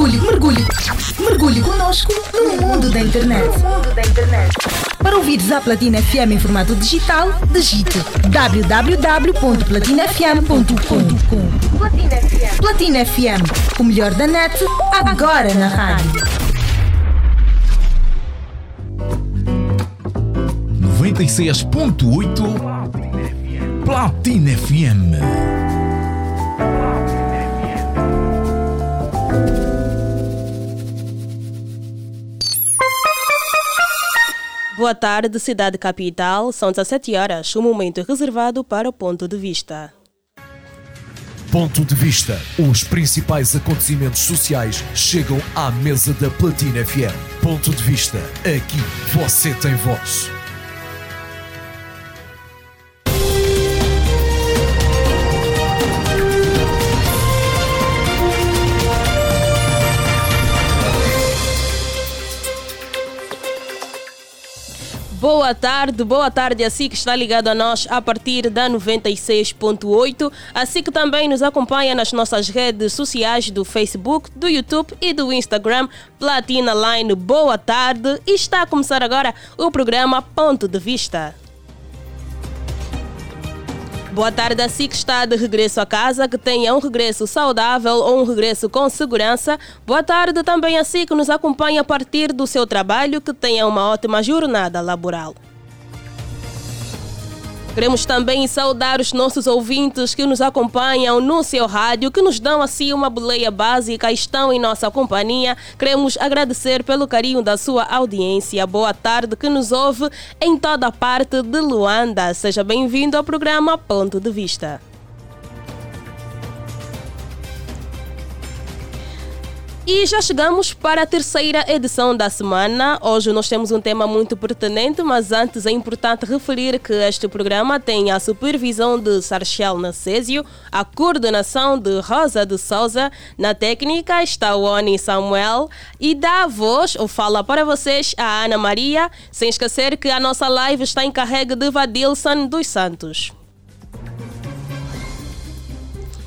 Mergulhe, mergulhe, mergulhe conosco no mundo da internet. mundo da internet. Para ouvires a Platina FM em formato digital, digite www.platinafm.com. Platina FM. Platina FM, o melhor da net, agora na rádio. 96.8 Platina FM. Boa tarde, cidade capital. São 17 horas, o momento reservado para o ponto de vista. Ponto de vista. Os principais acontecimentos sociais chegam à mesa da Platina FM. Ponto de vista. Aqui você tem voz. Boa tarde, boa tarde assim que está ligado a nós a partir da 96.8, assim que também nos acompanha nas nossas redes sociais do Facebook, do YouTube e do Instagram, Platina Line. Boa tarde está a começar agora o programa Ponto de Vista. Boa tarde a si que está de regresso a casa, que tenha um regresso saudável ou um regresso com segurança. Boa tarde também a si que nos acompanha a partir do seu trabalho, que tenha uma ótima jornada laboral. Queremos também saudar os nossos ouvintes que nos acompanham no seu rádio, que nos dão assim uma boleia básica, estão em nossa companhia. Queremos agradecer pelo carinho da sua audiência. Boa tarde, que nos ouve em toda parte de Luanda. Seja bem-vindo ao programa Ponto de Vista. E já chegamos para a terceira edição da semana. Hoje nós temos um tema muito pertinente, mas antes é importante referir que este programa tem a supervisão de Sarchel Nacésio, a coordenação de Rosa de Souza, na técnica está o Oni Samuel e dá a voz ou fala para vocês a Ana Maria, sem esquecer que a nossa live está em carrega de Vadilson dos Santos.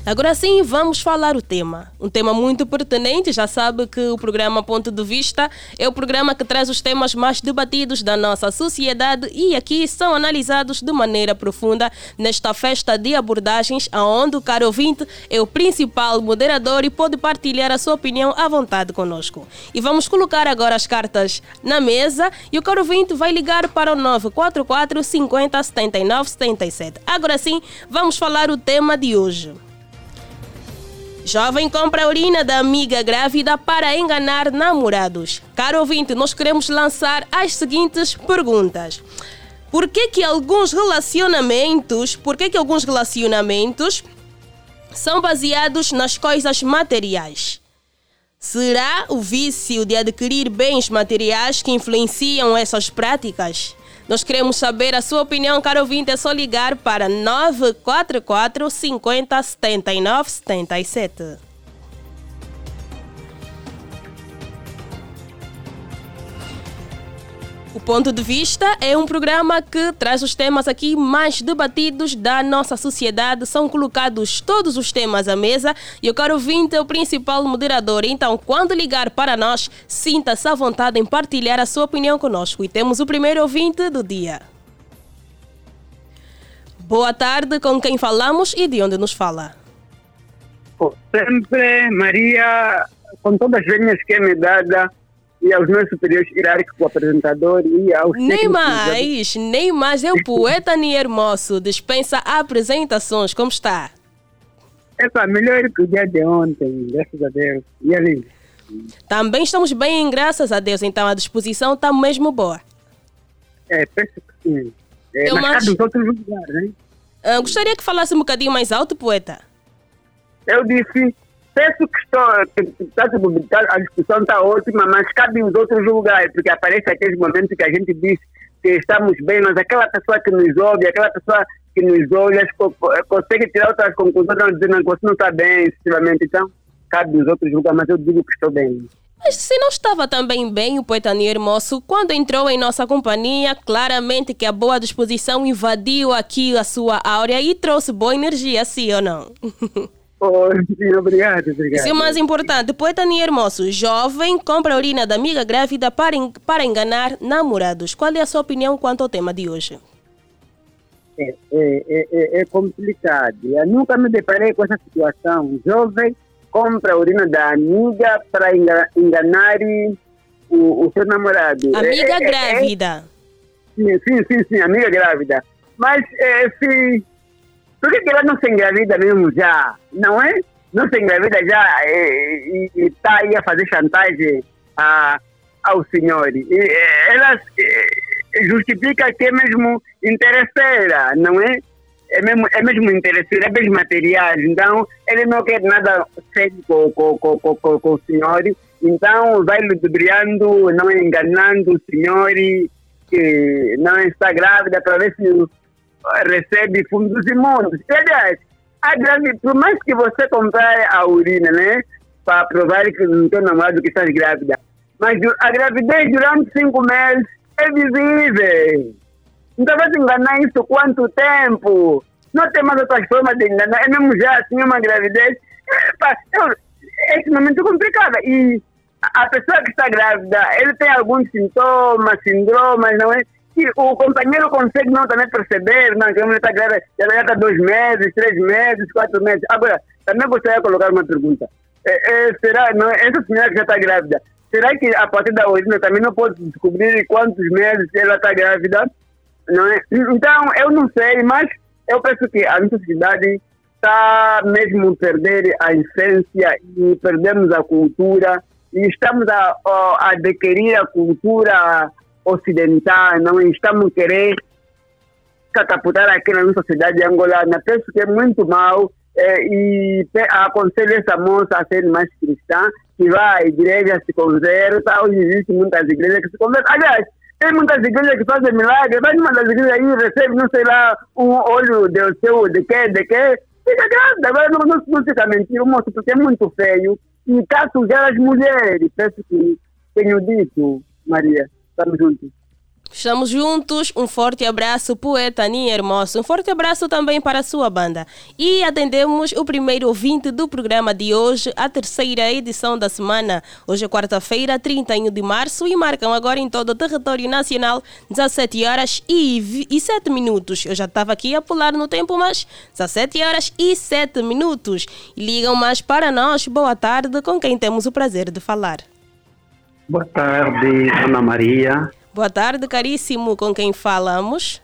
Agora sim, vamos falar o tema. Um tema muito pertinente, já sabe que o programa Ponto de Vista é o programa que traz os temas mais debatidos da nossa sociedade e aqui são analisados de maneira profunda nesta festa de abordagens, onde o caro ouvinte é o principal moderador e pode partilhar a sua opinião à vontade conosco. E vamos colocar agora as cartas na mesa e o caro ouvinte vai ligar para o 944 50 79 77. Agora sim, vamos falar o tema de hoje. Jovem compra urina da amiga grávida para enganar namorados. Caro ouvinte, nós queremos lançar as seguintes perguntas. Por que que alguns relacionamentos, por que que alguns relacionamentos são baseados nas coisas materiais? Será o vício de adquirir bens materiais que influenciam essas práticas? Nós queremos saber a sua opinião, caro ouvinte. É só ligar para 944 50 79 77. Ponto de Vista é um programa que traz os temas aqui mais debatidos da nossa sociedade. São colocados todos os temas à mesa e o caro ouvinte é o principal moderador. Então, quando ligar para nós, sinta-se à vontade em partilhar a sua opinião conosco. E temos o primeiro ouvinte do dia. Boa tarde, com quem falamos e de onde nos fala? Sempre, Maria, com todas as venhas que é me dada e aos meus superiores hierárquicos, o apresentador e aos Nem mais, nem mais. É o poeta Nier Moço, dispensa apresentações. Como está? Epá, melhor que o dia de ontem, graças a Deus. E ali? Também estamos bem, graças a Deus. Então a disposição está mesmo boa. É, penso que sim. É, Eu mas dos outros lugares, né? Ah, gostaria que falasse um bocadinho mais alto, poeta. Eu disse, penso que estou, a discussão está ótima, mas cabe os outros lugares, porque aparece aqueles momentos que a gente diz que estamos bem, mas aquela pessoa que nos ouve, aquela pessoa que nos olha, co- co- consegue tirar outras conclusões, não dizer, não, você não está bem, excessivamente, então cabe os outros lugares, mas eu digo que estou bem. Mas se não estava também bem o poeta Nier Moço, quando entrou em nossa companhia, claramente que a boa disposição invadiu aqui a sua áurea e trouxe boa energia, sim ou não? Sim, obrigado, obrigado. Isso é o mais importante. Poeta Ni Hermoso, jovem, compra a urina da amiga grávida para, en- para enganar namorados. Qual é a sua opinião quanto ao tema de hoje? É, é, é, é- é complicado. Eu nunca me deparei com essa situação. Jovem compra a urina da amiga para enga- enganar o, o seu namorado. Amiga é- é- grávida. Sim, sim, sim, sim, amiga grávida. Mas é, se. Por que, que ela não se engravida mesmo já? Não é? Não se engravida já e está aí a fazer chantagem a, ao senhor. E, ela justifica que é mesmo interesseira, não é? É mesmo, é mesmo interesseira, é mesmo materiais. Então, ele não quer nada sério com, com, com, com, com, com o senhor. Então, vai ludibriando, não é enganando o senhor que não está grávida para ver se recebe fundos imundos. Aliás, a grávida, por mais que você comprar a urina, né, para provar que não tem namorado que está grávida, mas a gravidez durante cinco meses é visível. Então vai se enganar isso quanto tempo? Não tem mais outras formas de enganar. É mesmo já assim uma gravidez. É, momento é complicado. E a a pessoa que está grávida, ele tem alguns sintomas, síndromes, não é? E o companheiro consegue não também perceber, não, que a mulher está grávida, já está dois meses, três meses, quatro meses. Agora, também gostaria de colocar uma pergunta. É, é, será, não, essa senhora que já está grávida, será que a partir da urina também não pode descobrir quantos meses ela está grávida? Não é? Então, eu não sei, mas eu penso que a nossa sociedade está mesmo perder a essência e perdemos a cultura e estamos a, a adquirir a cultura ocidental, não é? estamos a querer catapultar aqui na nossa sociedade angolana. Penso que é muito mal eh, e pe- aconselho essa moça a ser mais cristã, que vai à igreja, se converta. Hoje existem muitas igrejas que se convertem. Aliás, tem muitas igrejas que fazem milagres. Vai numa das igrejas aí recebe, não sei lá, um olho de seu, de quê, de quê. Fica grávida. Agora não, não, não fica mentindo, moço, porque é muito feio. E a sujar as mulheres. Penso que tenho dito, Maria. Estamos juntos. Estamos juntos. Um forte abraço, poeta Ni Hermoso. Um forte abraço também para a sua banda. E atendemos o primeiro ouvinte do programa de hoje, a terceira edição da semana. Hoje é quarta-feira, 31 de março, e marcam agora em todo o território nacional 17 horas e, e 7 minutos. Eu já estava aqui a pular no tempo, mas 17 horas e 7 minutos. Ligam mais para nós. Boa tarde, com quem temos o prazer de falar. Boa tarde, Ana Maria, Boa tarde, caríssimo, com quem falamos?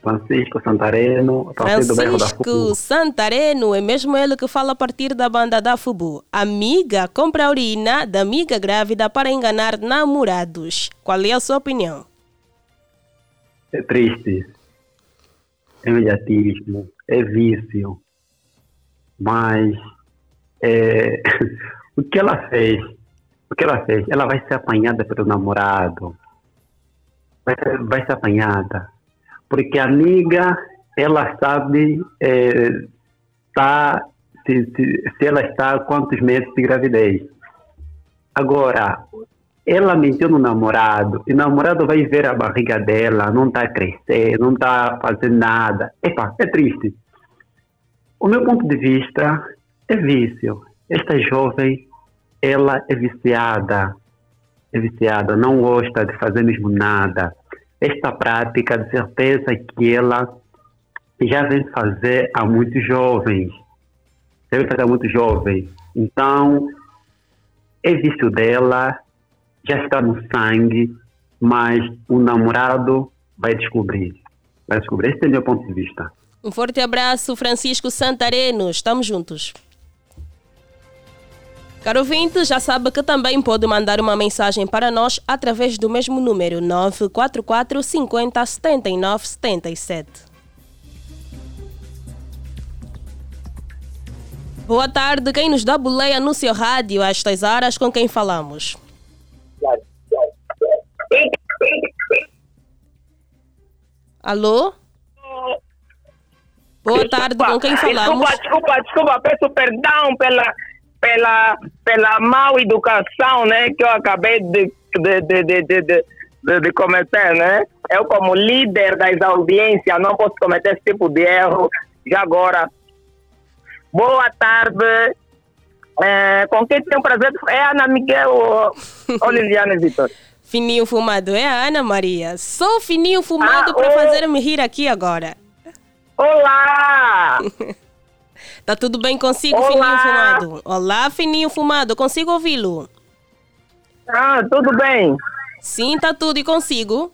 Francisco Santareno, a partir do bairro da Francisco. Santareno, é mesmo ele que fala a partir da banda da Fubu. Amiga compra a urina da amiga grávida para enganar namorados. Qual é a sua opinião? É triste, é imediatismo, é vício, mas é, o que ela fez, o que ela fez, ela vai ser apanhada pelo namorado, vai vai ser apanhada, porque a amiga, ela sabe é, tá, se, se, se ela está quantos meses de gravidez. Agora, ela mentiu no namorado, e o namorado vai ver a barriga dela, não está a crescer, não está fazendo nada. Epa, é triste. O meu ponto de vista é vício. Esta jovem, ela é viciada, é viciada, não gosta de fazer mesmo nada. Esta prática, de certeza que ela já vem fazer há muito jovens. Já vem fazer há muito jovem. Então, é vício dela, já está no sangue, mas o namorado vai descobrir. Vai descobrir. Esse é o meu ponto de vista. Um forte abraço, Francisco Santareno. Estamos juntos. Caro ouvinte, já sabe que também pode mandar uma mensagem para nós através do mesmo número 944 50 79 77. Boa tarde, quem nos dá boleia no seu rádio a estas horas, com quem falamos? Alô? Boa tarde, com quem falamos? Desculpa, desculpa, desculpa, peço perdão pela, pela, pela mal educação né, que eu acabei de, de, de, de, de, cometer, né? Eu, como líder das audiências, não posso cometer esse tipo de erro. Já agora, Boa tarde. É, com quem tem o prazer? É Ana Miguel Liliane Vitor? Fininho fumado é a Ana Maria. Sou fininho fumado Ah, para ô. fazer-me rir aqui agora. Olá! Tá tudo bem consigo, Olá. fininho fumado? Olá, fininho fumado. Consigo ouvi-lo? Ah, tudo bem? Sim, tá tudo e consigo.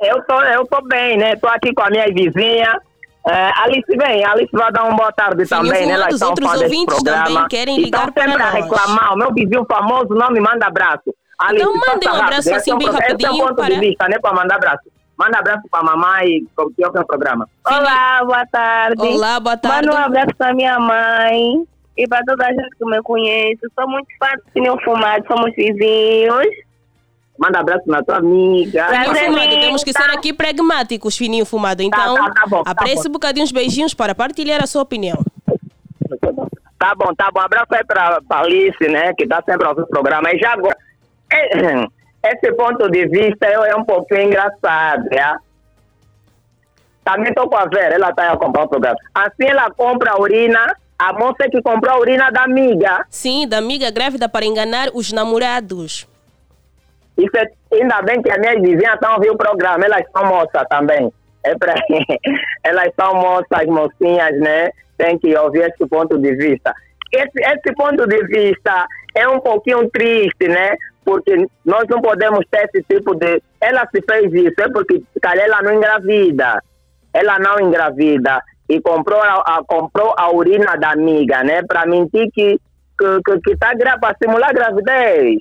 Eu tô, eu tô bem, né? Tô aqui com a minha vizinha. É, Alice vem, Alice vai dar uma boa tarde Fininho também, né? os outros ouvintes programa. também querem ligar sempre para a nós. reclamar. O meu vizinho famoso não me manda abraço. Alice, Então um abraço rápido. assim um bem pro- Esse é rapidinho o ponto para- de vista, né? Para mandar abraço. Manda abraço para a mamãe e que ouve o programa. Olá, boa tarde. Olá, boa tarde. Manda um abraço pra minha mãe e pra toda a gente que me conhece. Sou muito fã do Pneu Fumado, somos vizinhos. Manda abraço na tua amiga. Prazer. Fumado, temos que ser aqui pragmáticos, fininho fumado. Então, tá, tá bom, tá apresse bom. um bocadinho os beijinhos para partilhar a sua opinião. Tá bom, tá bom. Abraço aí pra, pra Alice, né? Que tá sempre ouvindo o programa. E já agora, é, esse ponto de vista é, um pouquinho engraçado, né? Também tô com a Vera, ela tá aí a comprar o programa. Assim ela compra a urina, a moça que comprou a urina da amiga. Sim, da amiga grávida para enganar os namorados. Isso é, ainda bem que as minhas vizinhas estão ouvindo o programa, elas são moças também. É pra, elas são moças, mocinhas, né? Tem que ouvir esse ponto de vista. Esse, esse ponto de vista é um pouquinho triste, né? Porque nós não podemos ter esse tipo de. Ela se fez isso, é porque calhar ela não engravida. Ela não engravida e comprou a, a- comprou a urina da amiga, né? Para mentir que que, que, que tá para simular gravidez.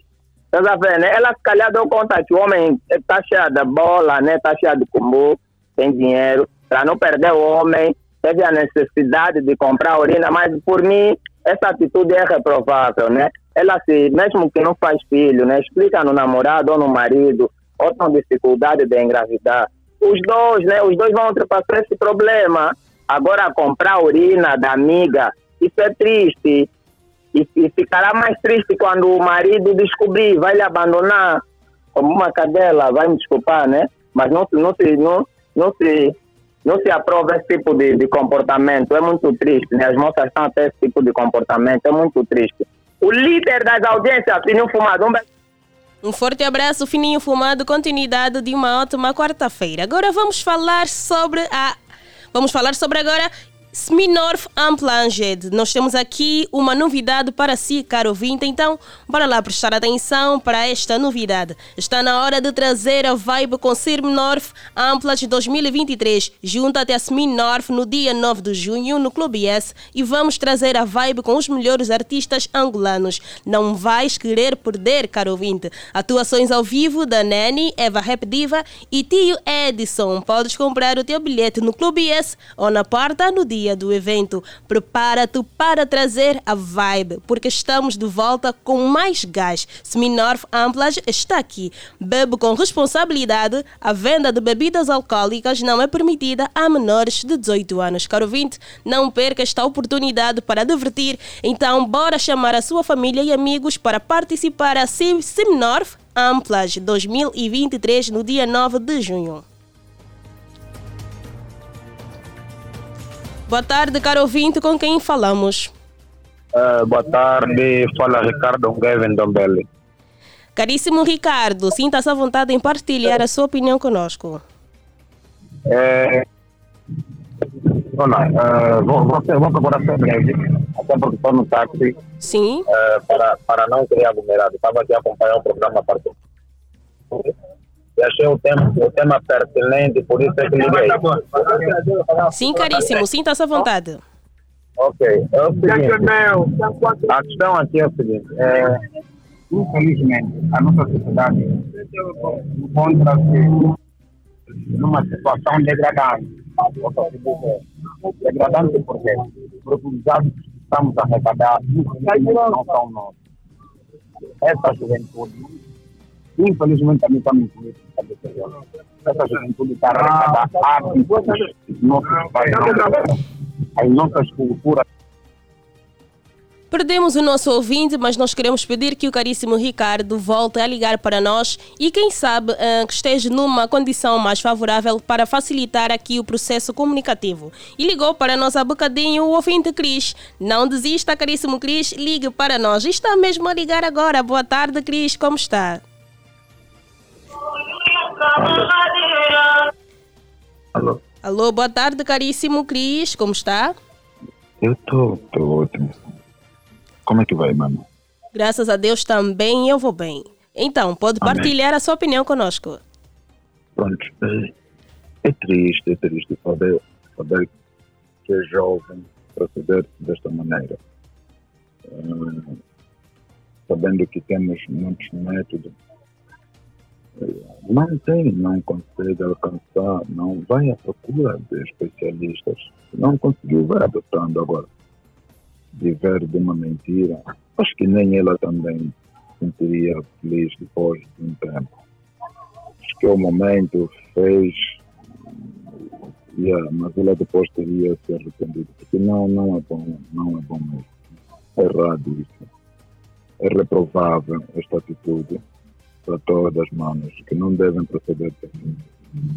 A ver, né? Ela se calhar deu conta que o homem está cheio de bola, né? Está cheio de combo, tem dinheiro. Para não perder o homem, teve a necessidade de comprar a urina, mas por mim, essa atitude é reprovável, né? Ela se, mesmo que não faz filho, né? Explica no namorado ou no marido, ou tem dificuldade de engravidar. Os dois, né? Os dois vão ultrapassar esse problema. Agora, comprar a urina da amiga, isso é triste. E, e ficará mais triste quando o marido descobrir, vai lhe abandonar como uma cadela, vai me desculpar, né? Mas não não se, não, não se, não se aprova esse tipo de, de comportamento. É muito triste, né? As moças estão a ter esse tipo de comportamento, é muito triste. O líder das audiências, Fininho Fumado, um. Um forte abraço, fininho fumado, continuidade de uma ótima quarta-feira. Agora vamos falar sobre a. Vamos falar sobre agora Smirnoff Unplunged. Nós temos aqui uma novidade para si, caro ouvinte, então bora lá prestar atenção para esta novidade. Está na hora de trazer a vibe com Smirnoff Unplugged 2023. Junta-te a Smirnoff no dia 9 de junho no Clube S e vamos trazer a vibe com os melhores artistas angolanos. Não vais querer perder, caro ouvinte. Atuações ao vivo da Nani, Eva Rap Diva e Tio Edison. Podes comprar o teu bilhete no Clube S ou na porta no dia do evento. Prepara-te para trazer a vibe, porque estamos de volta com mais gás. Smirnoff Amplas está aqui. Bebe com responsabilidade. A venda de bebidas alcoólicas não é permitida a menores de 18 anos. Caro ouvinte, não perca esta oportunidade para divertir. Então, bora chamar a sua família e amigos para participar a Smirnoff Amplas 2023 no dia 9 de junho. Boa tarde, caro ouvinte, com quem falamos? Eh, boa tarde, fala Ricardo Gavin Dombelli. Caríssimo Ricardo, sinta-se à vontade em partilhar a sua opinião conosco. Eh, olá, eh, vou, vou, ser- vou procurar ser breve, até porque estou no táxi, Sim? eh, para, para não criar aglomerado. Estava aqui a acompanhar o programa a partir. E achei o tema, o tema pertinente, por isso é que liguei. Sim, caríssimo, sinta-se à vontade. Ok, é o seguinte. A questão aqui é o seguinte. É, infelizmente, a nossa sociedade encontra-se numa situação degradante. Degradante por quê? Porque os dados que estamos a arrecadar não são nossos. Essa juventude, infelizmente também estamos nessa decisão. Essa juventude está a arrecadar hábitos nossos pais. As nossas culturas Perdemos o nosso ouvinte, mas nós queremos pedir que o caríssimo Ricardo volte a ligar para nós e, quem sabe, uh, que esteja numa condição mais favorável para facilitar aqui o processo comunicativo. E ligou para nós há bocadinho o ouvinte Cris. Não desista, caríssimo Cris, ligue para nós. Está mesmo a ligar agora. Boa tarde, Cris, como está? Alô? Alô, boa tarde, caríssimo Cris, como está? Eu estou ótimo. Como é que vai, mano? Graças a Deus também eu vou bem. Então, pode Amém. partilhar a sua opinião conosco. Pronto, é, é triste, é triste saber, saber que é jovem proceder desta maneira. Hum, sabendo que temos muitos métodos. Não tem, não consegue alcançar, não vai à procura de especialistas. Não conseguiu, vai adotando agora. Viver de uma mentira. Acho que nem ela também sentiria feliz depois de um tempo. Acho que o momento, fez, yeah, mas ela depois teria se arrependido. Porque não, não é bom, não é bom mesmo. É errado isso. É reprovável esta atitude para todas as manos, que não devem proceder assim.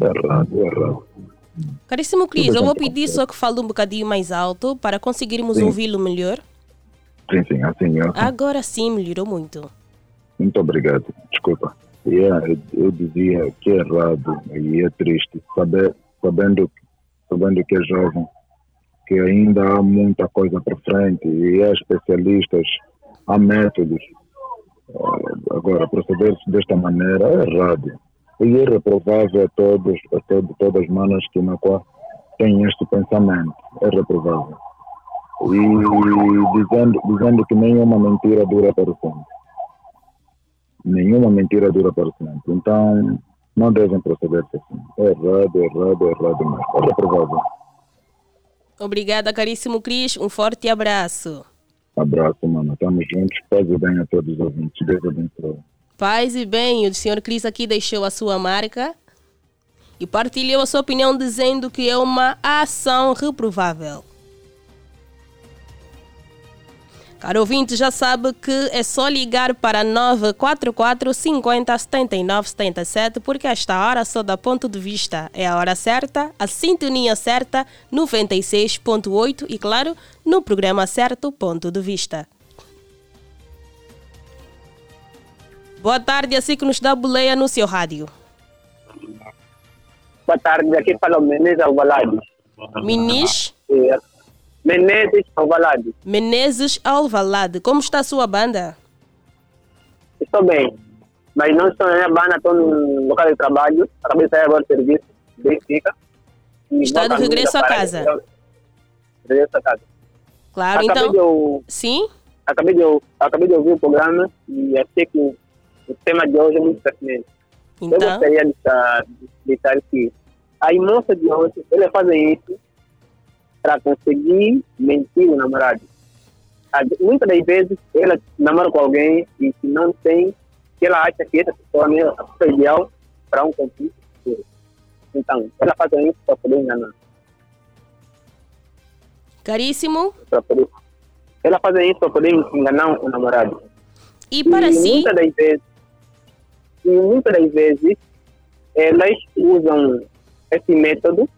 É errado, é errado. Caríssimo Cris, eu vou pedir só que fale um bocadinho mais alto para conseguirmos ouvi-lo melhor. Sim, sim, assim é. Agora sim, melhorou muito. Muito obrigado. Desculpa. Yeah, eu, eu dizia que é errado e é triste saber, sabendo, sabendo que é jovem, que ainda há muita coisa para frente e há especialistas, há métodos. Agora, proceder-se desta maneira é errado. E é reprovável a todos, a todo, todas as manas que na qual têm este pensamento. É reprovável. E dizendo, dizendo que nenhuma mentira dura para sempre nenhuma mentira dura para sempre. Então, não devem proceder assim. É errado, é errado, é errado mesmo. É reprovável. Obrigada, caríssimo Cris. Um forte abraço. Abraço, mano. Estamos juntos. Paz e bem a todos os ouvintes. Deus abençoe. Paz e bem, o senhor Cris aqui deixou a sua marca e partilhou a sua opinião dizendo que é uma ação reprovável. Caro ouvinte, já sabe que é só ligar para 944 50 79 77 porque esta hora só dá ponto de vista. É a hora certa, a sintonia certa, 96.8 e claro, no programa certo, ponto de vista. Boa tarde, assim que nos dá boleia no seu rádio. Boa tarde, aqui fala o Menezes Alvalade. Minis É, Menezes Alvalade. Menezes Alvalade, como está a sua banda? Estou bem, mas não estou na minha banda, estou no local de trabalho. Acabei de sair agora do serviço, bem fica. Está de regresso à casa? Regresso à casa. Claro, acabei então. De, eu- Sim? acabei, de, eu- acabei de ouvir o programa e achei que o, o tema de hoje é muito pertinente. Eu Então, gostaria de estar, de estar aqui. As moças de hoje, elas fazem isso para conseguir mentir o namorado. Muitas das vezes, ela namora com alguém e que não tem, que ela acha que essa pessoa é a pessoa ideal para um conflito futuro. Então, ela faz isso para poder enganar. caríssimo. Poder, ela faz isso para poder enganar o namorado. E para e si, muitas das vezes, e muitas das vezes, elas usam esse método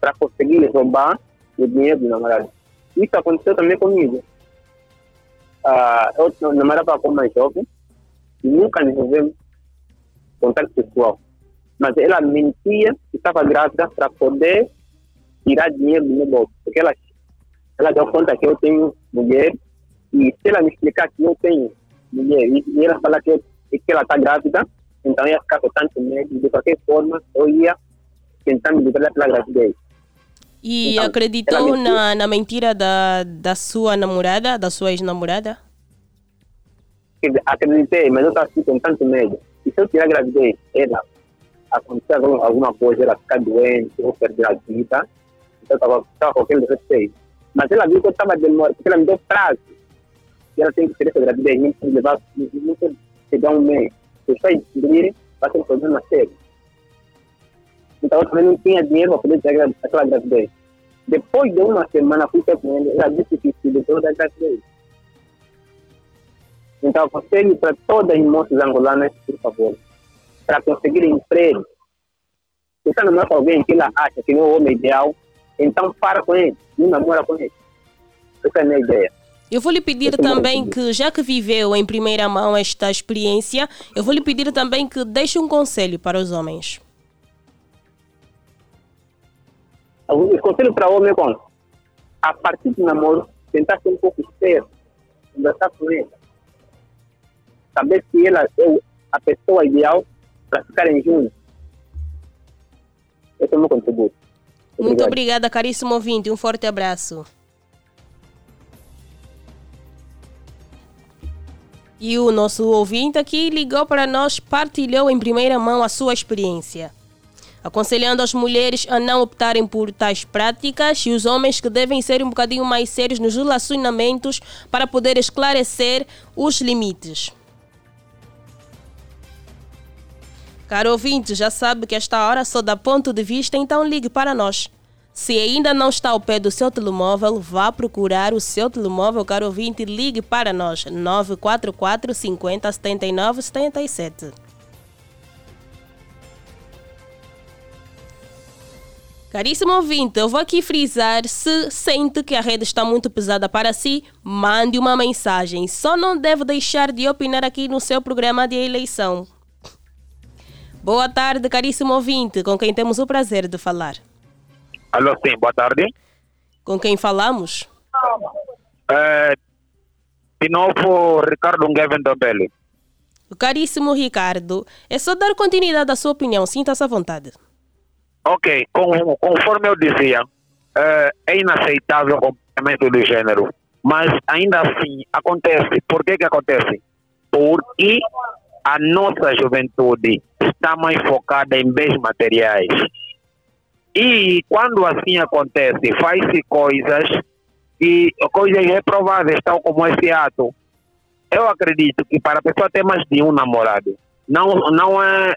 para conseguir roubar o dinheiro do namorado. Isso aconteceu também comigo. Ah, eu namorava com uma jovem e nunca desenvolvemos contato sexual. Mas ela mentia que estava grávida para poder tirar dinheiro do meu bolso. Porque ela, ela deu conta que eu tenho mulher e se ela me explicar que eu tenho mulher e, e ela falar que, que ela está grávida, então eu ia ficar com tanto medo. De qualquer forma, eu ia tentar me livrar daquela gravidez. E Então, acreditou na, na mentira da, da sua namorada, da sua ex-namorada? Acreditei, mas eu estava assim, com tanto medo. E se eu tirar a gravidez, ela acontecer algum- alguma coisa, ela ficar doente ou perder a vida, então eu estava com aquele receio. Mas ela viu que eu estava demorando, porque ela me deu prazo. E ela tem que ter essa gravidez, não pode levar, não pode chegar um mês. Se os pais descobrirem, vai ser um problema sério. Então eu também não tinha dinheiro para poder ter aquela gravidez. Depois de uma semana, fui com ele, ela disse que se libertou da gravidez. Então, aconselho para todas as moças angolanas, por favor, para conseguirem emprego. Se você namora com alguém que ela acha que não é o homem ideal, então para com ele, não namora com ele. Essa é a minha ideia. Eu vou lhe pedir Esse é também que, já que viveu em primeira mão esta experiência, eu vou lhe pedir também que deixe um conselho para os homens. O conselho para o homem é como? A partir do namoro, tentar ser um pouco esperto, conversar com ele. Saber se ela é a pessoa ideal para ficarem juntos. Esse é o meu contributo. Muito Obrigado. obrigada, caríssimo ouvinte. Um forte abraço. E o nosso ouvinte aqui ligou para nós, partilhou em primeira mão a sua experiência. Aconselhando as mulheres a não optarem por tais práticas e os homens que devem ser um bocadinho mais sérios nos relacionamentos para poder esclarecer os limites. Caro ouvinte, já sabe que esta hora só dá ponto de vista, então ligue para nós. Se ainda não está ao pé do seu telemóvel, vá procurar o seu telemóvel, caro ouvinte, ligue para nós. 944 50 79 77. Caríssimo ouvinte, eu vou aqui frisar: se sente que a rede está muito pesada para si, mande uma mensagem. Só não deve deixar de opinar aqui no seu programa de eleição. Boa tarde, caríssimo ouvinte, com quem temos o prazer de falar. Alô, sim, boa tarde. Com quem falamos? É, de novo, Ricardo Ngevin Dobelli. Caríssimo Ricardo, é só dar continuidade à sua opinião, sinta-se à vontade. Ok, com- conforme eu dizia, é, é inaceitável o comportamento do gênero, mas ainda assim acontece. Por que que acontece? Porque a nossa juventude está mais focada em bens materiais. E quando assim acontece, faz-se coisas e coisas reprováveis, tal como esse ato. Eu acredito que para a pessoa ter mais de um namorado, não, não é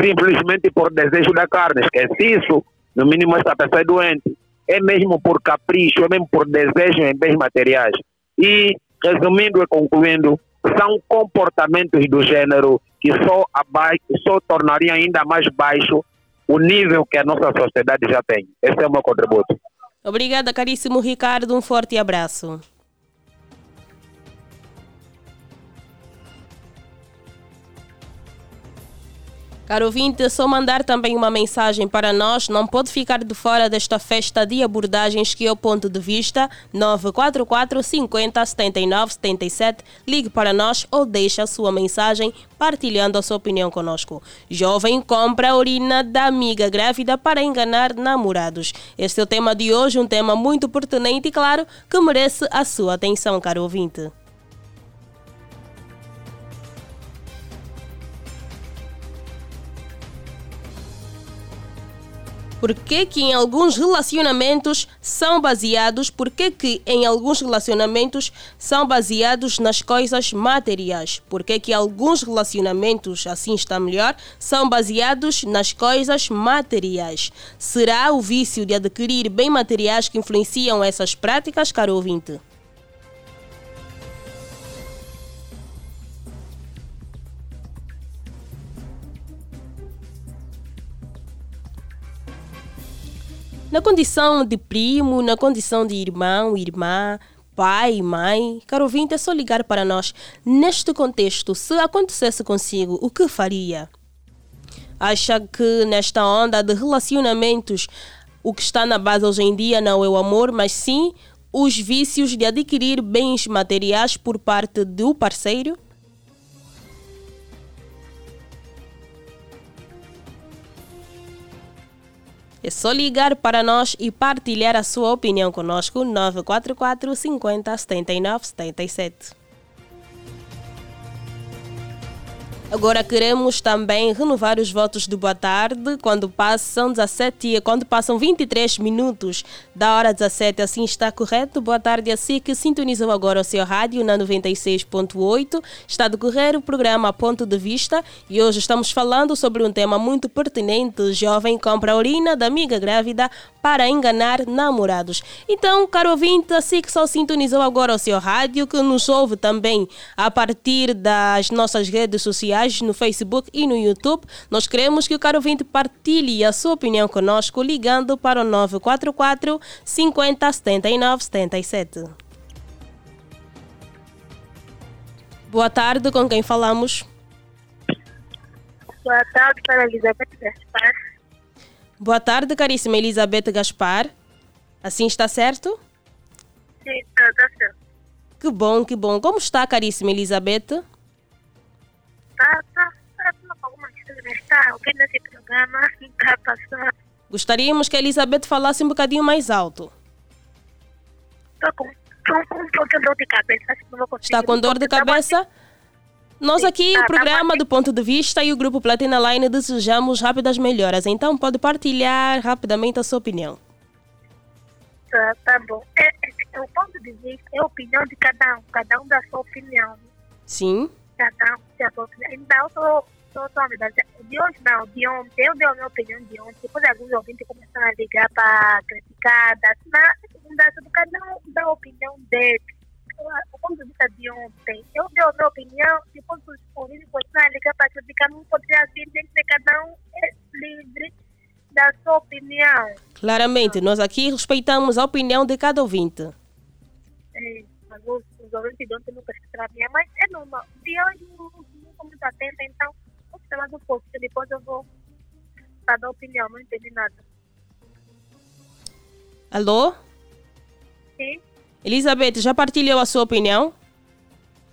simplesmente por desejo da carne, esquece isso, no mínimo essa pessoa é doente. É mesmo por capricho, é mesmo por desejo em bens materiais. E, resumindo e concluindo, são comportamentos do gênero que só, abai só tornariam ainda mais baixo o nível que a nossa sociedade já tem. Esse é o meu contributo. Obrigada, caríssimo Ricardo, um forte abraço. Caro ouvinte, só mandar também uma mensagem para nós. Não pode ficar de fora desta festa de abordagens que é o ponto de vista 944 50 79 77. Ligue para nós ou deixe a sua mensagem partilhando a sua opinião conosco. Jovem compra a urina da amiga grávida para enganar namorados. Este é o tema de hoje, um tema muito pertinente e claro que merece a sua atenção, caro ouvinte. Por que, que em alguns relacionamentos são baseados, por que, que em alguns relacionamentos são baseados nas coisas materiais? Por que, que alguns relacionamentos, assim está melhor, são baseados nas coisas materiais? Será o vício de adquirir bem materiais que influenciam essas práticas, caro ouvinte? Na condição de primo, na condição de irmão, irmã, pai, mãe, caro ouvinte, é só ligar para nós. Neste contexto, se acontecesse consigo, o que faria? Acha que nesta onda de relacionamentos, o que está na base hoje em dia não é o amor, mas sim os vícios de adquirir bens materiais por parte do parceiro? É só ligar para nós e partilhar a sua opinião conosco 944 50 79 77. Agora queremos também renovar os votos de boa tarde quando passam 17, quando passam 23 minutos da hora 17, assim está correto. Boa tarde assim que sintonizou agora o seu rádio na 96.8. Está a decorrer o programa Ponto de Vista e hoje estamos falando sobre um tema muito pertinente. Jovem compra urina da amiga grávida para enganar namorados. Então, caro ouvinte, assim que só sintonizou agora o seu rádio, que nos ouve também a partir das nossas redes sociais, no Facebook e no YouTube, nós queremos que o caro ouvinte partilhe a sua opinião conosco ligando para o 944 50 79 77. Boa tarde, com quem falamos? Boa tarde para Elizabeth Gaspar. Boa tarde, caríssima Elizabeth Gaspar. Assim está certo? Sim, está tá certo. Que bom, que bom. Como está, caríssima Elizabeth? Tá, com alguma coisa, está alguém nesse programa, está passando. Gostaríamos que a Elizabeth falasse um bocadinho mais alto. Estou com, com um pouco de dor de cabeça, não vou conseguir. Está com dor de cabeça? Nós aqui, tá, o tá programa do ponto de vista e o grupo Platina Line desejamos rápidas melhoras. Então pode partilhar rapidamente a sua opinião. Tá, tá bom. É, é, é o ponto de vista, é a opinião de cada um, cada um dá a sua opinião. Sim. Cada um tem a sua opinião. Então, eu tô, tô, tô, tô, de hoje não, de ontem, eu dei a minha opinião de ontem, depois alguns ouvintes começaram a ligar para criticar, dá tudo, cada um dá a opinião dele. O ponto de vista de ontem, eu dei a minha opinião, depois os ouvintes começaram a ligar para criticar, não poderia assim, tem que cada um é livre da sua opinião. Claramente, nós aqui respeitamos a opinião de cada ouvinte. É, mas ouvintes de ontem nunca a minha, mas é normal. De hoje não estou muito atenta, então vou mais um pouco, que depois eu vou dar opinião, não entendi nada. Alô? Sim? Elizabeth, já partilhou a sua opinião?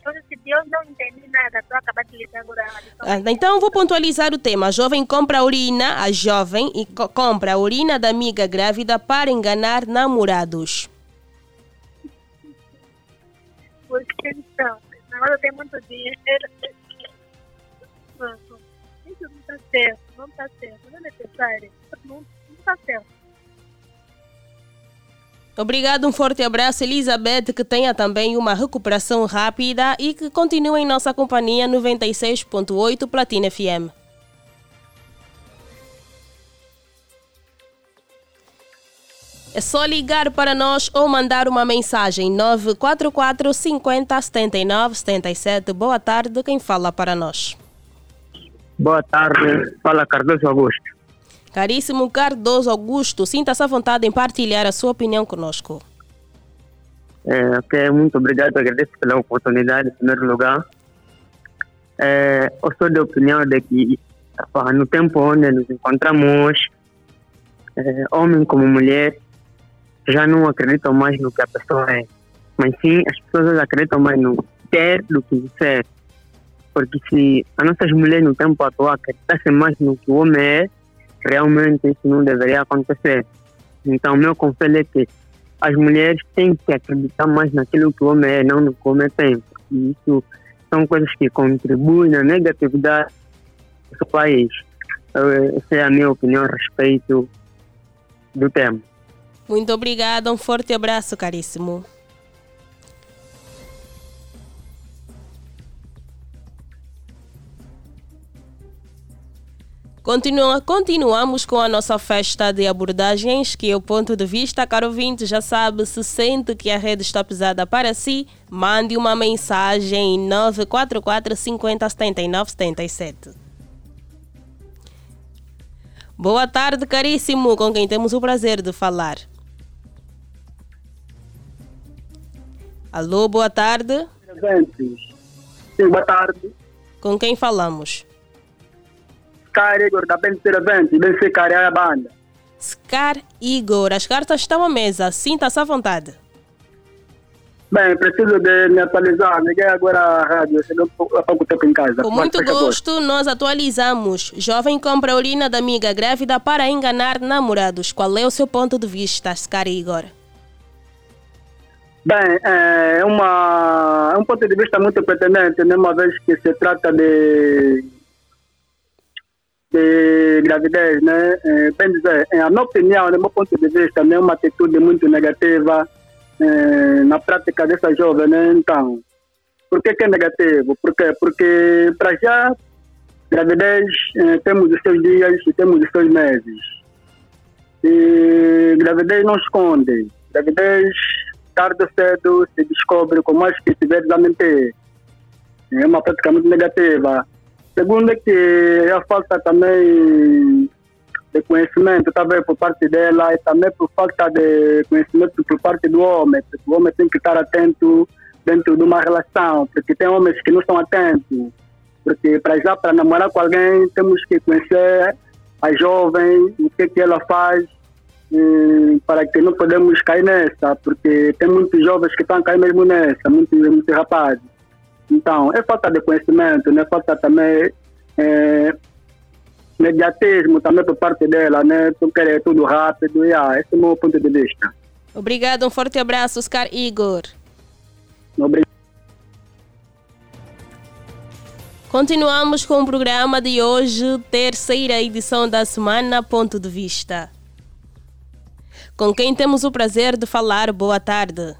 Eu disse de hoje não entendi nada, estou acabando de ligar agora. a. Ah, então vou pontualizar o tema. A jovem compra a urina, a jovem, e co- compra a urina da amiga grávida para enganar namorados. Porque então, agora tenho muito dinheiro. Não. Isso não está certo, não está certo, não é necessário. Não está certo. Obrigado, um forte abraço, Elizabeth, que tenha também uma recuperação rápida e que continue em nossa companhia 96.8 Platina FM. É só ligar para nós ou mandar uma mensagem 944 50 79 77. Boa tarde, quem fala para nós? Boa tarde, fala Cardoso Augusto. Caríssimo Cardoso Augusto, sinta-se à vontade em partilhar a sua opinião conosco. É, ok, muito obrigado, agradeço pela oportunidade em primeiro lugar. É, eu sou da opinião de que no tempo onde nos encontramos, é, homem como mulher, já não acreditam mais no que a pessoa é. Mas sim, as pessoas acreditam mais no ter do que no ser. Porque se as nossas mulheres no tempo atual acreditassem mais no que o homem é, realmente isso não deveria acontecer. Então, meu conselho é que as mulheres têm que acreditar mais naquilo que o homem é, não no que o homem tem. Porque isso são coisas que contribuem na negatividade do país. Essa é a minha opinião a respeito do tema. Muito obrigada, um forte abraço, caríssimo. Continua, continuamos com a nossa festa de abordagens, que é o ponto de vista. Caro ouvinte, já sabe, se sente que a rede está pesada para si, mande uma mensagem em 944 50 79 77. Boa tarde, caríssimo, com quem temos o prazer de falar. Alô, boa tarde. Sim, boa tarde. Com quem falamos? Cara, Igor, da bem ser cara é a banda. Scar Igor, as cartas estão à mesa, sinta-se à vontade. Bem, preciso de me atualizar. Liguei agora a rádio, cheguei há pouco- tempo em casa. Com muito favor. gosto, nós atualizamos. Jovem compra a urina da amiga grávida para enganar namorados. Qual é o seu ponto de vista, Scar Igor? Bem, é, uma, é um ponto de vista muito pertinente, né? uma vez que se trata de, de gravidez, né? É, bem dizer, é, a minha opinião, no meu ponto de vista, né? é uma atitude muito negativa é, na prática dessa jovem, né? Então, por que, que é negativo? Por quê? Porque, para já, gravidez é, temos os seus dias e temos os seus meses. E gravidez não esconde. Gravidez tarde ou cedo se descobre com mais que tiver mentir. É uma prática muito negativa. Segundo é que a falta também de conhecimento também por parte dela e também por falta de conhecimento por parte do homem. O homem tem que estar atento dentro de uma relação, porque tem homens que não são atentos. Porque para já, para namorar com alguém, temos que conhecer a jovem, o que, que ela faz, para que não podemos cair nessa, porque tem muitos jovens que estão cair mesmo nessa, muitos, muitos rapazes. Então, é falta de conhecimento, né? falta também é, mediatismo também por parte dela, né? Tu querer tudo rápido, e ah, esse é o meu ponto de vista. Obrigado, um forte abraço, Oscar Igor. Obrigado. Continuamos com o programa de hoje, terceira edição da semana Ponto de Vista com quem temos o prazer de falar. Boa tarde.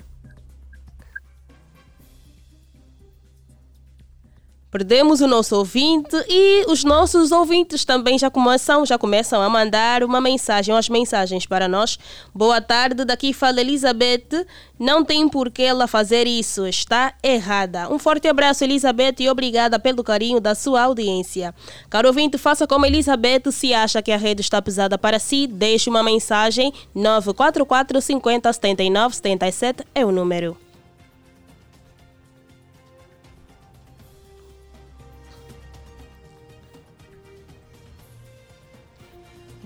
Perdemos o nosso ouvinte e os nossos ouvintes também já começam, já começam a mandar uma mensagem, as mensagens para nós. Boa tarde, daqui fala Elizabeth. Não tem por que ela fazer isso, está errada. Um forte abraço, Elizabeth, e obrigada pelo carinho da sua audiência. Caro ouvinte, faça como Elizabeth, se acha que a rede está pesada para si, deixe uma mensagem 944 50 79 77 é o número.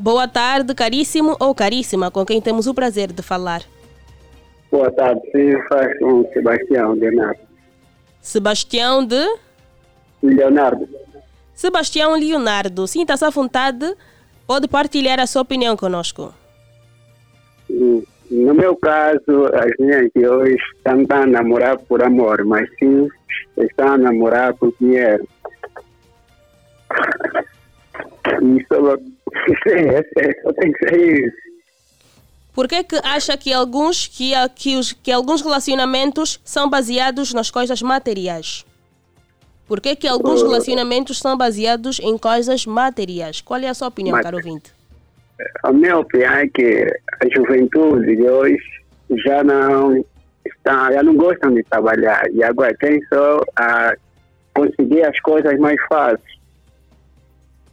Boa tarde, caríssimo ou caríssima, com quem temos o prazer de falar. Boa tarde, sim, faz com Sebastião Leonardo. Sebastião de? Leonardo. Sebastião Leonardo, sinta-se à vontade, pode partilhar a sua opinião conosco. No meu caso, as minhas de hoje estão a namorar por amor, mas sim estão a namorar por dinheiro. E sobre Só tem que ser isso. Por que, que acha que alguns, que, que, os, que alguns relacionamentos são baseados nas coisas materiais? Por que, que alguns uh, relacionamentos são baseados em coisas materiais? Qual é a sua opinião, caro ouvinte? A minha opinião é que a juventude de hoje já não está, já não gostam de trabalhar e agora tem só a conseguir as coisas mais fáceis.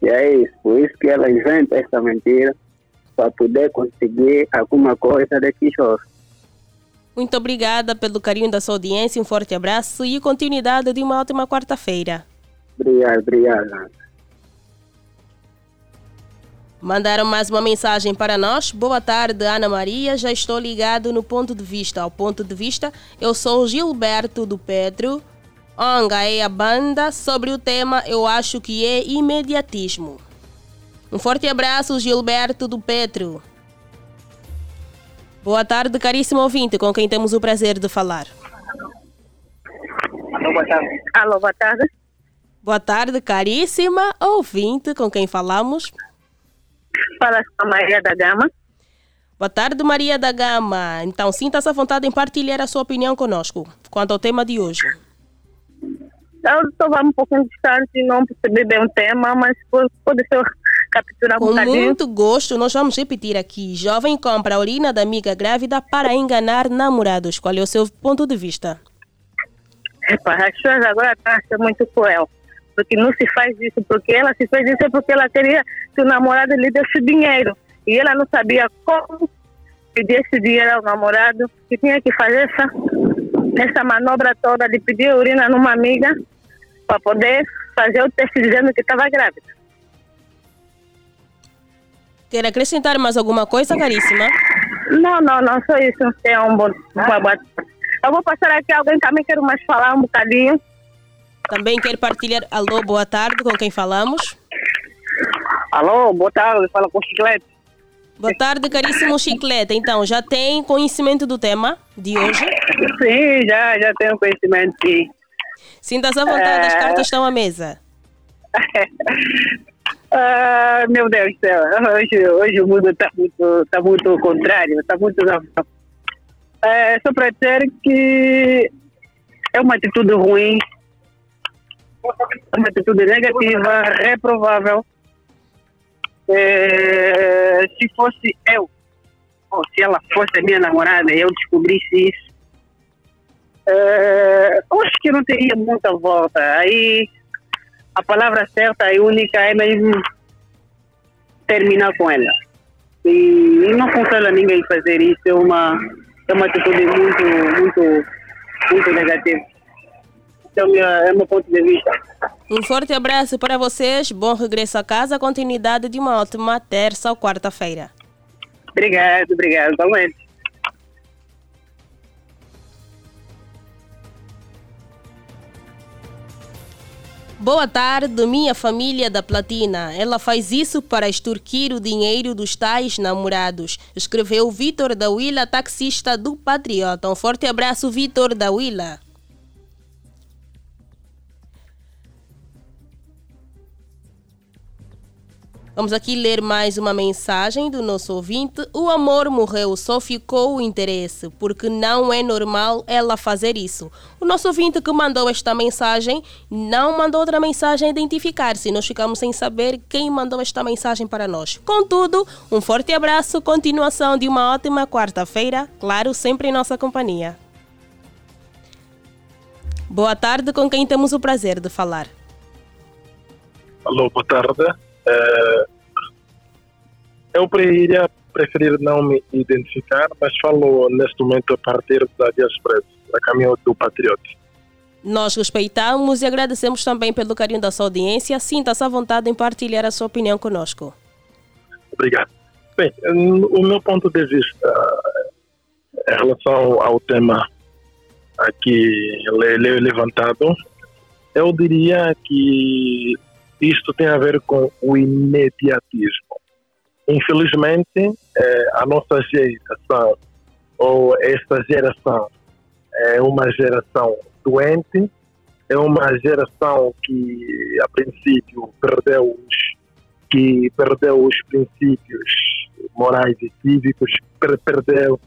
E é isso, por isso que ela inventa essa mentira para poder conseguir alguma coisa daqui jovem. Muito obrigada pelo carinho da sua audiência, um forte abraço e continuidade de uma ótima quarta-feira. Obrigado, obrigado. Mandaram mais uma mensagem para nós. Boa tarde, Ana Maria. Já estou ligado no ponto de vista. Ao ponto de vista, eu sou Gilberto do Pedro. Onga é a banda sobre o tema Eu Acho Que É Imediatismo. Um forte abraço, Gilberto do Petro. Boa tarde, caríssimo ouvinte, com quem temos o prazer de falar. Alô, boa tarde. Alô, boa tarde. Boa tarde, caríssima ouvinte, com quem falamos. Fala com a Maria da Gama. Boa tarde, Maria da Gama. Então, sinta-se à vontade em partilhar a sua opinião conosco quanto ao tema de hoje. Eu estava um pouquinho distante e não percebi bem o tema, mas pode ser capturar um Com bocadinho. muito gosto, nós vamos repetir aqui. Jovem compra a urina da amiga grávida para enganar namorados. Qual é o seu ponto de vista? Epa, as pessoas agora ser muito cruel. Porque não se faz isso. Porque ela se fez isso porque ela queria que o namorado lhe desse dinheiro. E ela não sabia como pedir esse dinheiro ao namorado. E tinha que fazer essa, essa manobra toda de pedir urina numa amiga para poder fazer o teste dizendo que estava grávida. Quer acrescentar mais alguma coisa, caríssima? Não, não, não, só isso. É um bom. Uma boa. Eu vou passar aqui, alguém também quer mais falar um bocadinho. Também quer partilhar. Alô, boa tarde, com quem falamos? Alô, boa tarde, fala com o Chiclete. Boa tarde, caríssimo Chiclete. Então, já tem conhecimento do tema de hoje? Sim, já, já tenho conhecimento, sim. Sinta-se à vontade, as É. cartas estão à mesa. Ah, meu Deus do céu, hoje, hoje o mundo está muito, tá muito contrário, está muito. É, só para dizer que é uma atitude ruim, é uma atitude negativa, reprovável. É, se fosse eu, ou se ela fosse a minha namorada e eu descobrisse isso, é, acho que não teria muita volta. Aí a palavra certa e única é mesmo terminar com ela. E não aconselho a ninguém fazer isso, é uma, é uma atitude muito, muito, muito negativa. Minha, é o meu ponto de vista. Um forte abraço para vocês, bom regresso a casa, continuidade de uma ótima terça ou quarta-feira. Obrigado, obrigado, igualmente. Boa tarde, minha família da Platina. Ela faz isso para extorquir o dinheiro dos tais namorados. Escreveu Vitor da Willa, taxista do Patriota. Um forte abraço, Vitor da Willa. Vamos aqui ler mais uma mensagem do nosso ouvinte. O amor morreu, só ficou o interesse, porque não é normal ela fazer isso. O nosso ouvinte que mandou esta mensagem não mandou outra mensagem a identificar-se. Nós ficamos sem saber quem mandou esta mensagem para nós. Contudo, um forte abraço, continuação de uma ótima quarta-feira, claro, sempre em nossa companhia. Boa tarde, com quem temos o prazer de falar. Alô, boa tarde. Eh, eu iria preferir não me identificar, mas falo neste momento a partir da Via Express, a caminho do Patriota. Nós respeitamos e agradecemos também pelo carinho da sua audiência. Sinta-se à vontade em partilhar a sua opinião conosco. Obrigado. Bem, o meu ponto de vista eh, em relação ao tema aqui le- le- levantado, eu diria que isto tem a ver com o imediatismo. Infelizmente, eh, a nossa geração, ou esta geração, é uma geração doente, é uma geração que, a princípio, perdeu os, que perdeu os princípios morais e cívicos, per- perdeu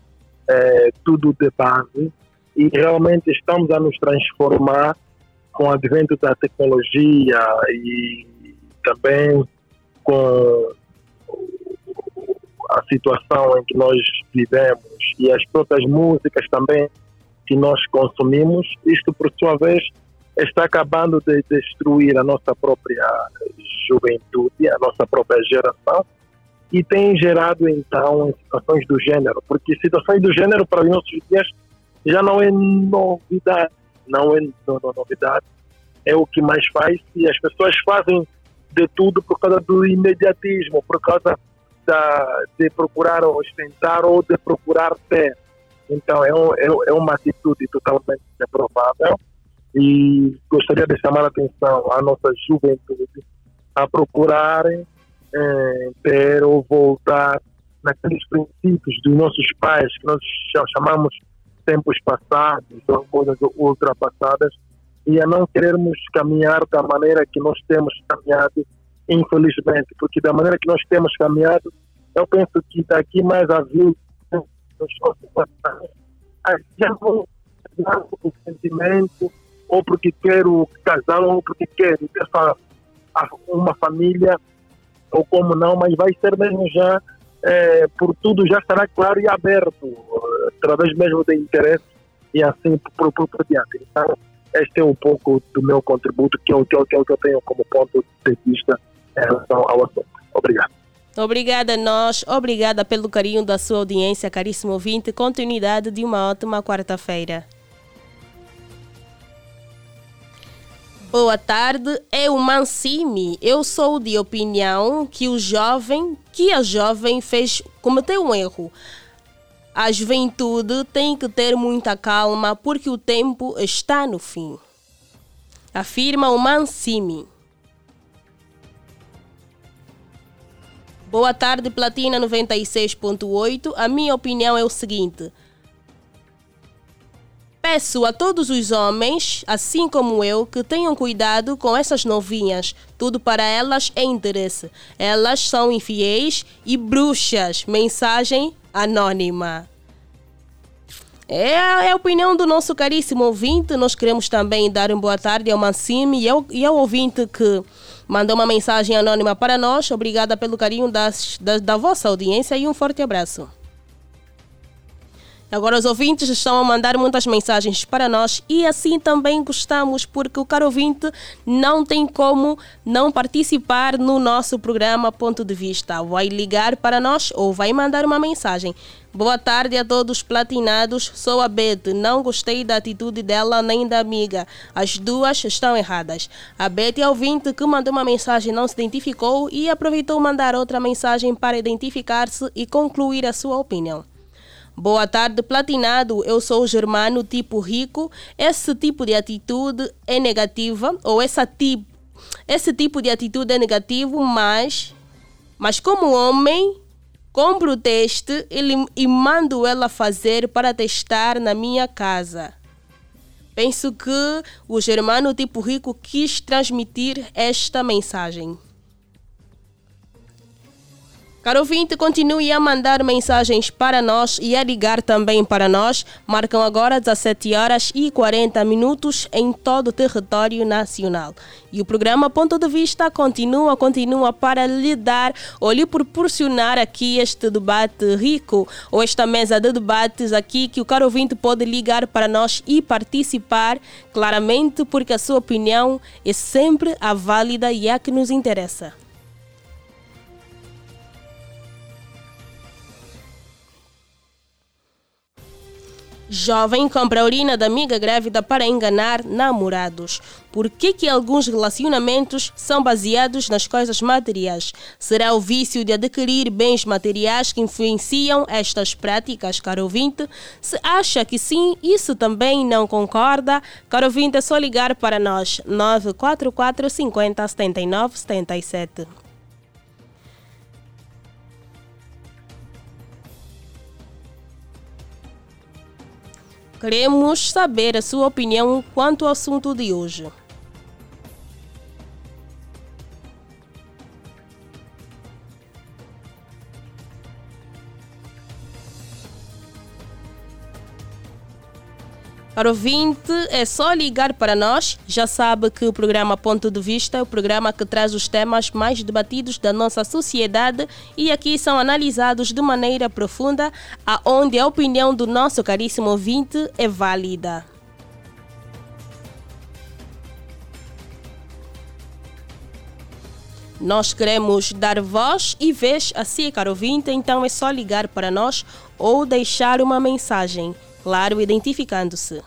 eh, tudo de base e realmente estamos a nos transformar com o advento da tecnologia e também com a situação em que nós vivemos e as próprias músicas também que nós consumimos, isto por sua vez está acabando de destruir a nossa própria juventude, a nossa própria geração e tem gerado então situações do gênero, porque situações do gênero para os nossos dias já não é novidade, não é no- no- novidade, é o que mais faz e as pessoas fazem de tudo por causa do imediatismo, por causa da, de procurar ostentar ou de procurar ter. Então é, um, é, é uma atitude totalmente reprovável e gostaria de chamar a atenção à nossa juventude a procurarem eh, ter ou voltar naqueles princípios dos nossos pais que nós cha- chamamos tempos passados ou coisas ultrapassadas e a não querermos caminhar da maneira que nós temos caminhado, infelizmente, porque da maneira que nós temos caminhado, eu penso que daqui mais a 20, nos próximos anos, já casar com sentimento, ou porque quero casar, ou porque quero ter uma família, ou como não, mas vai ser mesmo já, eh, por tudo já estará claro e aberto, através mesmo de interesse e assim por, por, diante. Então, este é um pouco do meu contributo que eu, que, eu, que eu que eu tenho como ponto de vista em relação ao assunto. Obrigado. Obrigada a nós, obrigada pelo carinho da sua audiência, caríssimo ouvinte. Continuidade de uma ótima quarta-feira. Boa tarde, é o Mancini. Eu sou de opinião que o jovem, que a jovem fez, cometeu um erro. A juventude tem que ter muita calma porque o tempo está no fim. Afirma o Mancini. Boa tarde, Platina 96.8. A minha opinião é o seguinte. Peço a todos os homens, assim como eu, que tenham cuidado com essas novinhas. Tudo para elas é interesse. Elas são infiéis e bruxas. Mensagem anônima. É a, é opinião do nosso caríssimo ouvinte. Nós queremos também dar uma boa tarde ao Mancini e ao, e ao ouvinte que mandou uma mensagem anônima para nós. Obrigada pelo carinho das, da, da vossa audiência e um forte abraço. Agora os ouvintes estão a mandar muitas mensagens para nós e assim também gostamos, porque o caro ouvinte não tem como não participar no nosso programa Ponto de Vista. Vai ligar para nós ou vai mandar uma mensagem. Boa tarde a todos platinados. Sou a Beth. Não gostei da atitude dela nem da amiga. As duas estão erradas. A Beth é ouvinte que mandou uma mensagem não se identificou e aproveitou mandar outra mensagem para identificar-se e concluir a sua opinião. Boa tarde, platinado. Eu sou o Germano, tipo rico. Esse tipo de atitude é negativa, ou essa tipo, esse tipo de atitude é negativo, mas, mas como homem, compro o teste e, e mando ela fazer para testar na minha casa. Penso que o Germano, tipo rico, quis transmitir esta mensagem. Caro ouvinte, continue a mandar mensagens para nós e a ligar também para nós. Marcam agora 17 horas e 40 minutos em todo o território nacional. E o programa Ponto de Vista continua, continua para lhe dar ou lhe proporcionar aqui este debate rico ou esta mesa de debates aqui que o caro ouvinte pode ligar para nós e participar claramente porque a sua opinião é sempre a válida e é a que nos interessa. Jovem compra a urina da amiga grávida para enganar namorados. Por que, que alguns relacionamentos são baseados nas coisas materiais? Será o vício de adquirir bens materiais que influenciam estas práticas, caro ouvinte? Se acha que sim, isso também não concorda, caro ouvinte, é só ligar para nós 944 50 79 77. Queremos saber a sua opinião quanto ao assunto de hoje. Para ouvinte, é só ligar para nós. Já sabe que o programa Ponto de Vista é o programa que traz os temas mais debatidos da nossa sociedade e aqui são analisados de maneira profunda, aonde a opinião do nosso caríssimo ouvinte é válida. Nós queremos dar voz e vez a si, caro ouvinte, então é só ligar para nós ou deixar uma mensagem claro, identificando-se.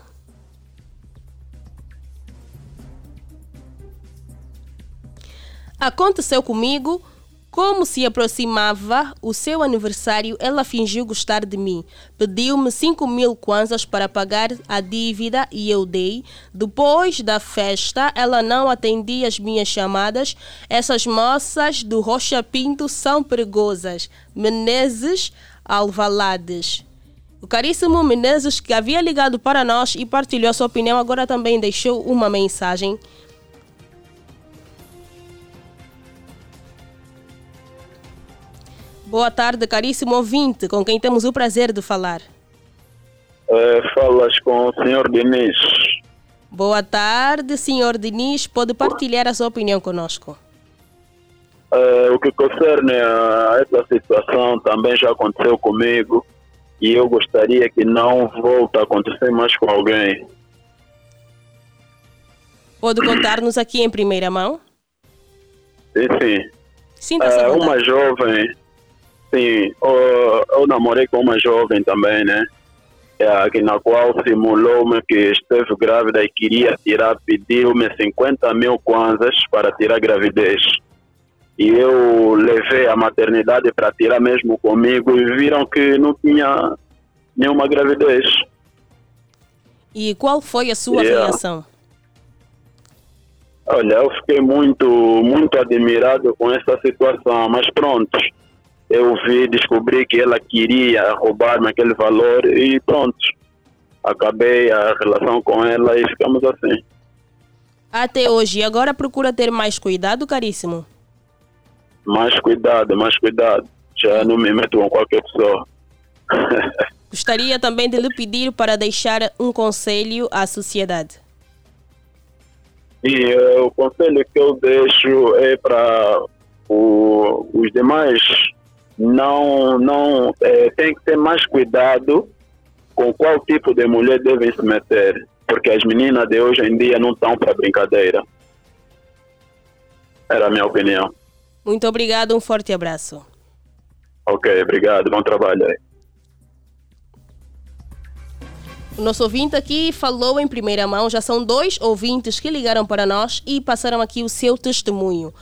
Aconteceu comigo. Como se aproximava o seu aniversário, ela fingiu gostar de mim. Pediu-me 5 mil kwanzas para pagar a dívida e eu dei. Depois da festa, ela não atendia as minhas chamadas. Essas moças do Rocha Pinto são perigosas. Menezes Alvalades. O caríssimo Menezes, que havia ligado para nós e partilhou sua opinião, agora também deixou uma mensagem. Boa tarde, caríssimo ouvinte, com quem temos o prazer de falar. É, falas com o senhor Diniz. Boa tarde, senhor Diniz. Pode partilhar a sua opinião conosco. É, o que concerne a essa situação também já aconteceu comigo e eu gostaria que não volte a acontecer mais com alguém. Pode contar-nos aqui em primeira mão? Sim, sim. Sinta-se uh, Uma jovem, sim, eu, eu, namorei com uma jovem também, né? É, na qual simulou-me que esteve grávida e queria tirar, pediu-me 50 mil kwanzas para tirar a gravidez e eu levei a maternidade para tirar mesmo comigo e viram que não tinha nenhuma gravidez. E qual foi a sua yeah. reação? Olha, eu fiquei muito, muito admirado com essa situação, mas pronto, eu vi, descobri que ela queria roubar-me aquele valor e pronto. Acabei a relação com ela e ficamos assim. Até hoje. E agora procura ter mais cuidado, caríssimo. Mais cuidado, mais cuidado. Já não me meto com qualquer pessoa. Gostaria também de lhe pedir para deixar um conselho à sociedade. E eh, o conselho que eu deixo é para os demais não não eh, tem que ter mais cuidado com qual tipo de mulher devem se meter, porque as meninas de hoje em dia não estão para brincadeira. Era a minha opinião. Muito obrigado, um forte abraço. Ok, obrigado, bom trabalho aí. O nosso ouvinte aqui falou em primeira mão, já são dois ouvintes que ligaram para nós e passaram aqui o seu testemunho.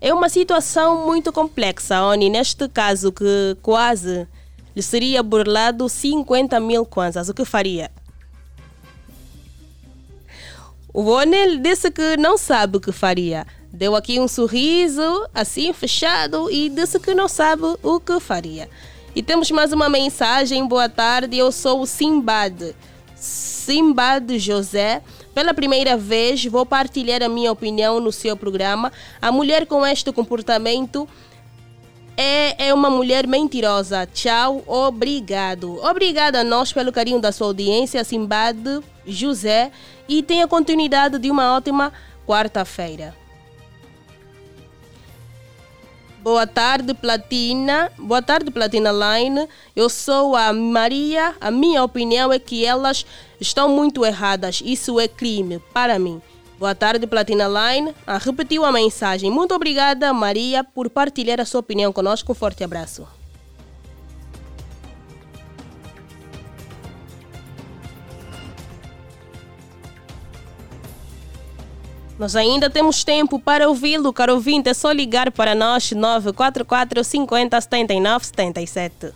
É uma situação muito complexa, Oni, neste caso que quase lhe seria burlado 50 mil kwanzas, o que faria? O Oni disse que não sabe o que faria. Deu aqui um sorriso, assim fechado, e disse que não sabe o que faria. E temos mais uma mensagem. Boa tarde, eu sou o Simbad. Simbad José. Pela primeira vez, vou partilhar a minha opinião no seu programa. A mulher com este comportamento é, é uma mulher mentirosa. Tchau, obrigado. Obrigada a nós pelo carinho da sua audiência, Simbad José. E tenha continuidade de uma ótima quarta-feira. Boa tarde, Platina. Boa tarde, Platina Line. Eu sou a Maria. A minha opinião é que elas estão muito erradas. Isso é crime para mim. Boa tarde, Platina Line. Ah, repetiu a mensagem. Muito obrigada, Maria, por partilhar a sua opinião conosco. Um forte abraço. Nós ainda temos tempo para ouvi-lo, caro ouvinte. É só ligar para nós 944 50 79 77.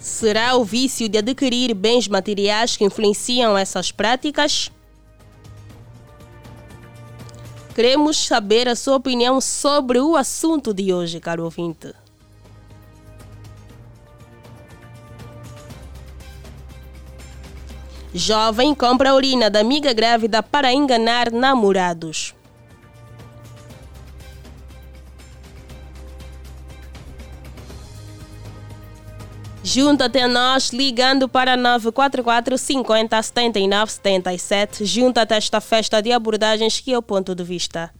Será o vício de adquirir bens materiais que influenciam essas práticas? Queremos saber a sua opinião sobre o assunto de hoje, caro ouvinte. Jovem compra urina da amiga grávida para enganar namorados. Junta-te a nós ligando para 944 50 79 77. Junta-te a esta festa de abordagens que é o ponto de vista.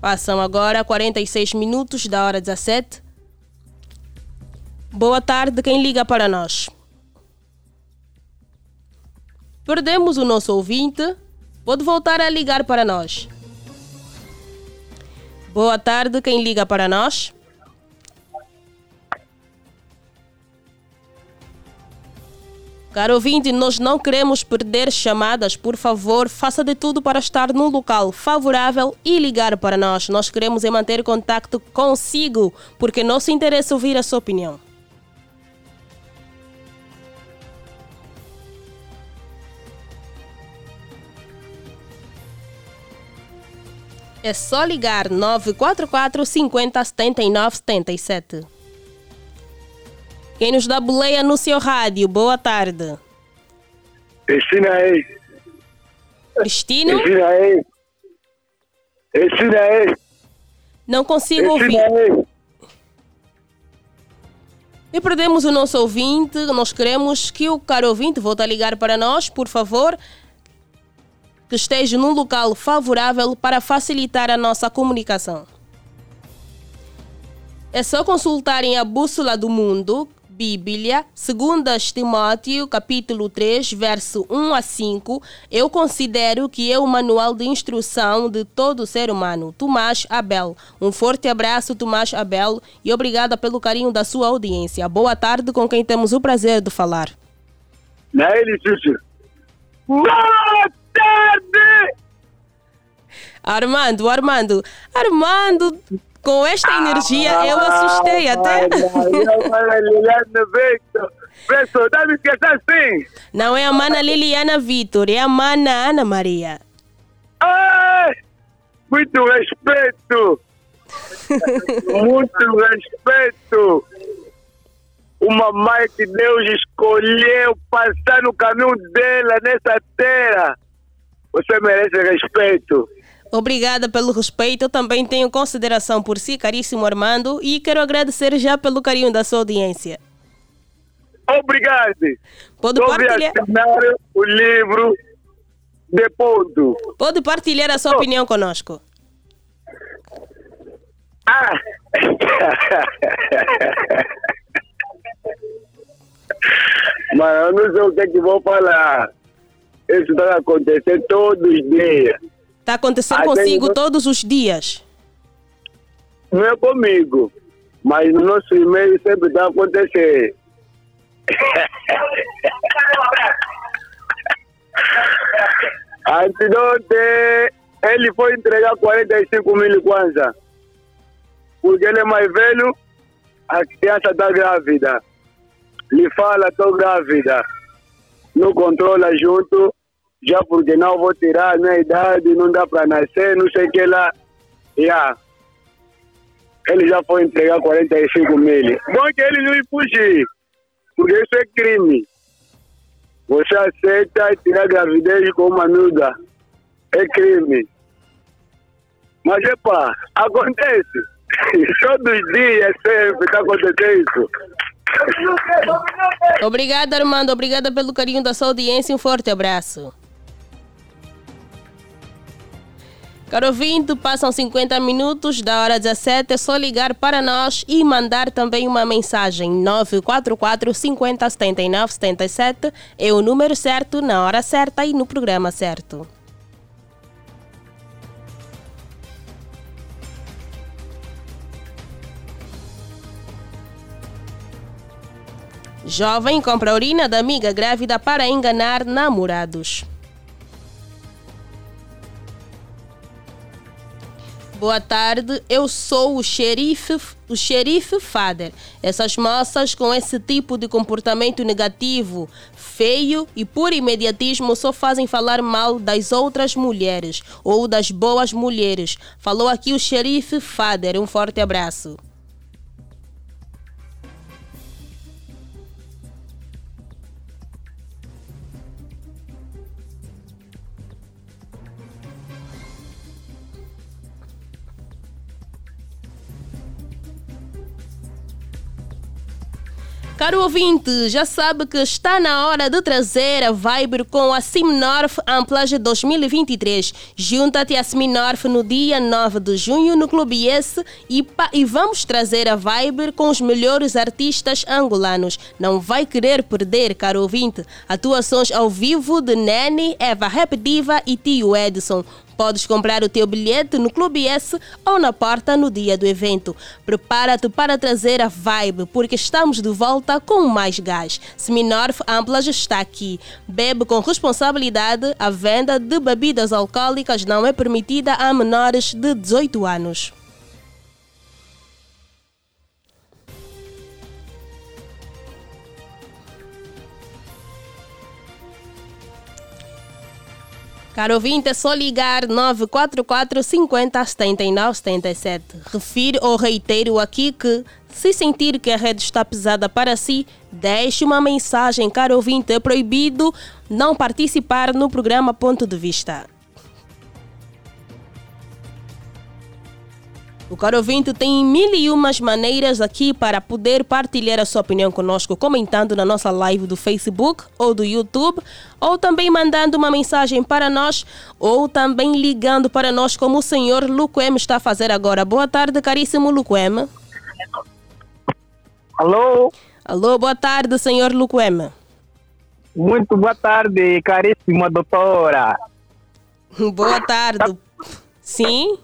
Passam agora 46 minutos da hora 17. Boa tarde, quem liga para nós? Perdemos o nosso ouvinte. Pode voltar a ligar para nós. Boa tarde, quem liga para nós? Caro ouvinte, nós não queremos perder chamadas. Por favor, faça de tudo para estar num local favorável e ligar para nós. Nós queremos é manter contato consigo, porque nosso interesse é ouvir a sua opinião. É só ligar 944 50 79 77. Quem nos dá boleia no seu rádio, boa tarde. Cristina aí. Cristino? Cristina aí. Cristina aí. Não consigo ouvir. E perdemos o nosso ouvinte. Nós queremos que o caro ouvinte volte a ligar para nós, por favor que esteja num local favorável para facilitar a nossa comunicação. É só consultarem a Bússola do Mundo, Bíblia, 2 Timóteo, capítulo 3, verso 1 a 5. Eu considero que é o manual de instrução de todo ser humano. Tomás Abel. Um forte abraço, Tomás Abel, e obrigada pelo carinho da sua audiência. Boa tarde com quem temos o prazer de falar. Não é? Boa tarde! Armando, Armando, Armando, com esta energia eu assustei até. Liliana esquecer assim. Não é a mana Liliana Vitor, é a mana Ana Maria. Ai, muito respeito. muito respeito. Uma mãe que Deus escolheu passar no caminho dela nessa terra. Você merece respeito. Obrigada pelo respeito. Eu também tenho consideração por si, caríssimo Armando, e quero agradecer já pelo carinho da sua audiência. Obrigado. Pode Estou partilhar. o livro de ponto. Pode partilhar a sua opinião conosco. Ah! Mas eu não sei o que é que vou falar. Isso está a acontecer todos os dias. Está acontecendo consigo todos os dias. Não é comigo, mas no nosso e-mail sempre está a acontecer. Antidote, ele foi entregar 45 mil kwanza. Porque ele é mais velho, a criança está grávida. Lhe fala, estou grávida. Não controla junto, já porque não vou tirar a minha idade, não dá para nascer, não sei o que lá. Yeah. Ele já foi entregar 45 mil. Bom que ele não fugir, porque isso é crime. Você aceita tirar gravidez com uma miúda. É crime. Mas, epa, acontece. Todos os dias sempre está acontecendo isso. Obrigada, Armando. Obrigada pelo carinho da sua audiência. Um forte abraço. Caro ouvinte, passam 50 minutos da hora 17. É só ligar para nós e mandar também uma mensagem. 944 50 79 77 é o número certo, na hora certa e no programa certo. Jovem compra urina da amiga grávida para enganar namorados. Boa tarde, eu sou o xerife, o xerife Fader. Essas moças com esse tipo de comportamento negativo, feio e por imediatismo só fazem falar mal das outras mulheres ou das boas mulheres. Falou aqui o xerife Fader. Um forte abraço. Caro ouvinte, já sabe que está na hora de trazer a Viber com a Simnorf Amplage 2023. Junta-te a Simnorf no dia 9 de junho no Clube S e, e vamos trazer a Viber com os melhores artistas angolanos. Não vai querer perder, caro ouvinte. Atuações ao vivo de Nene, Eva Rap Diva e Tio Edson. Podes comprar o teu bilhete no Clube S ou na porta no dia do evento. Prepara-te para trazer a vibe, porque estamos de volta com mais gás. Seminorf Amplas está aqui. Bebe com responsabilidade. A venda de bebidas alcoólicas não é permitida a menores de 18 anos. Caro ouvinte, é só ligar 944 50 79 77. Refiro ou reitero aqui que, se sentir que a rede está pesada para si, deixe uma mensagem. Caro ouvinte, é proibido não participar no programa Ponto de Vista. O caro ouvinte tem mil e umas maneiras aqui para poder partilhar a sua opinião conosco, comentando na nossa live do Facebook ou do YouTube, ou também mandando uma mensagem para nós, ou também ligando para nós, como o senhor Luquem está a fazer agora. Boa tarde, caríssimo Luquem. Alô? Alô, boa tarde, senhor Luquem. Muito boa tarde, caríssima doutora. Boa tarde. Sim?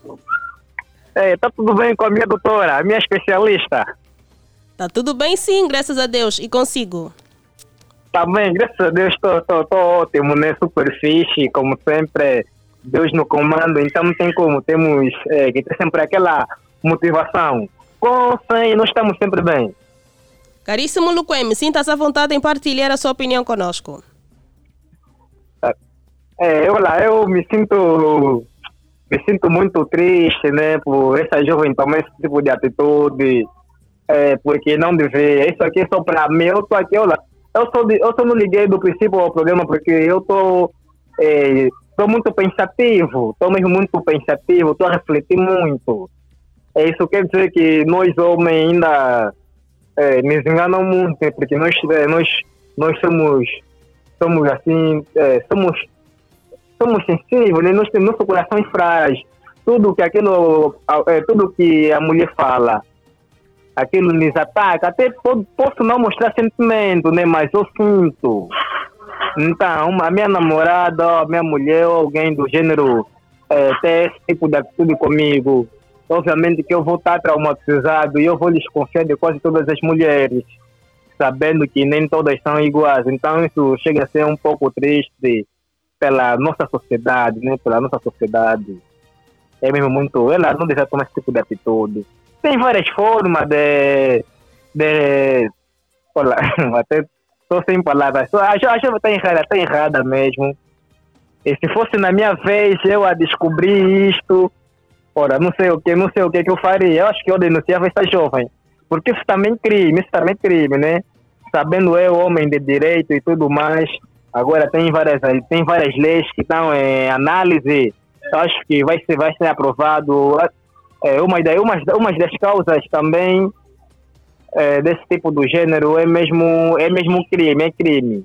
É, tá tudo bem com a minha doutora, a minha especialista? Tá tudo bem sim, graças a Deus. E consigo? também, graças a Deus, estou ótimo, né? Super fixe, como sempre, Deus no comando, então não tem como, temos é, que ter sempre aquela motivação. Com sem, nós estamos sempre bem. Caríssimo Luquem, sinta-se à vontade em partilhar a sua opinião conosco. É, olha, eu me sinto me sinto muito triste, né, por essa jovem tomar esse tipo de atitude, é, porque não deve, isso aqui é só para mim, eu estou aqui, olha, eu só, eu só não liguei do princípio ao programa porque eu estou é, tô muito pensativo, estou mesmo muito pensativo, estou a refletir muito. É, isso quer dizer que nós homens ainda é, nos enganam muito, né, porque nós, nós, nós somos, somos assim, somos somos sensíveis, né? nós temos nossos corações frágeis. Tudo que aquilo, é, tudo que a mulher fala, aquilo nos ataca. Até posso não mostrar sentimento, né? Mas eu sinto. Então, a minha namorada, a minha mulher, alguém do gênero é, ter esse tipo de atitude comigo, obviamente que eu vou estar traumatizado e eu vou desconfiar de quase todas as mulheres, sabendo que nem todas são iguais. Então, isso chega a ser um pouco triste pela nossa sociedade, né? Pela nossa sociedade. É mesmo muito. Ela não deve tomar esse tipo de atitude. Tem várias formas de. de olha, até estou sem palavras. Acho, acho que está errada, está errada mesmo. E se fosse na minha vez eu a descobrir isto, ora, não sei o que, não sei o que, que eu faria. Eu acho que eu denunciava essa jovem. Porque isso também é crime, isso também é crime, né? Sabendo eu, homem de direito e tudo mais, Agora tem várias, tem várias leis que estão em análise. Eu acho que vai ser, vai ser aprovado. É, uma, uma, uma das causas também é, desse tipo do gênero é mesmo, é mesmo crime, é crime.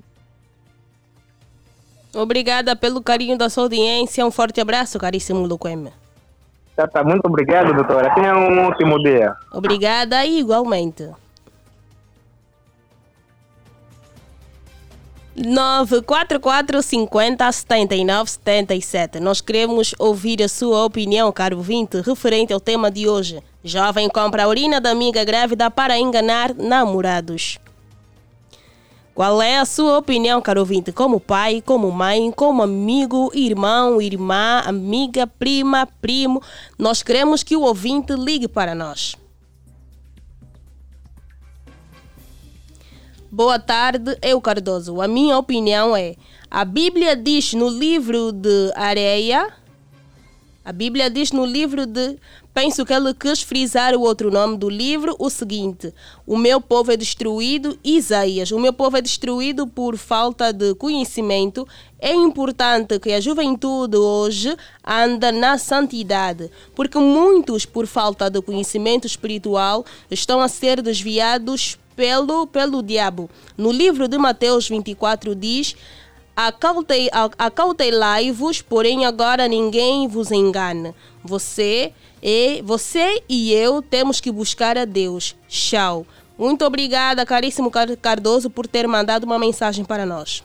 Obrigada pelo carinho da sua audiência. Um forte abraço, caríssimo Luquem. Tá, tá, muito obrigado, doutora. Tenha um ótimo dia. Obrigada e igualmente. 944 50 79 77. Nós queremos ouvir a sua opinião, caro ouvinte, referente ao tema de hoje. Jovem compra a urina da amiga grávida para enganar namorados. Qual é a sua opinião, caro ouvinte? Como pai, como mãe, como amigo, irmão, irmã, amiga, prima, primo, nós queremos que o ouvinte ligue para nós. Boa tarde, eu Cardoso. A minha opinião é: a Bíblia diz no livro de Areia, a Bíblia diz no livro de. Penso que ele quis frisar o outro nome do livro, o seguinte: O meu povo é destruído, Isaías. O meu povo é destruído por falta de conhecimento. É importante que a juventude hoje anda na santidade, porque muitos, por falta de conhecimento espiritual, estão a ser desviados pelo, pelo diabo. No livro de Mateus 24 diz: Acautelai-vos, porém agora ninguém vos engana. Você e você e eu temos que buscar a Deus. Tchau. Muito obrigada, caríssimo Cardoso, por ter mandado uma mensagem para nós.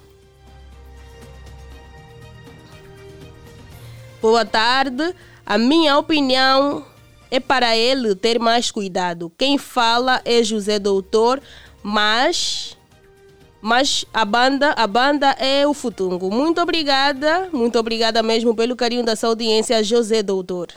Boa tarde. A minha opinião é para ele ter mais cuidado. Quem fala é José Doutor, mas mas a banda, a banda é o Futungo. Muito obrigada, muito obrigada mesmo pelo carinho da sua audiência, José Doutor.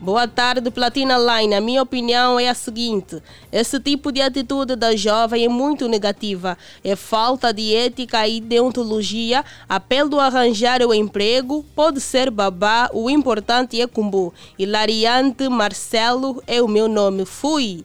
Boa tarde, Platina Line. A minha opinião é a seguinte: esse tipo de atitude da jovem é muito negativa. É falta de ética e deontologia. Apelo a arranjar o emprego, pode ser babá, o importante é cumbu. Hilariante Marcelo é o meu nome. Fui!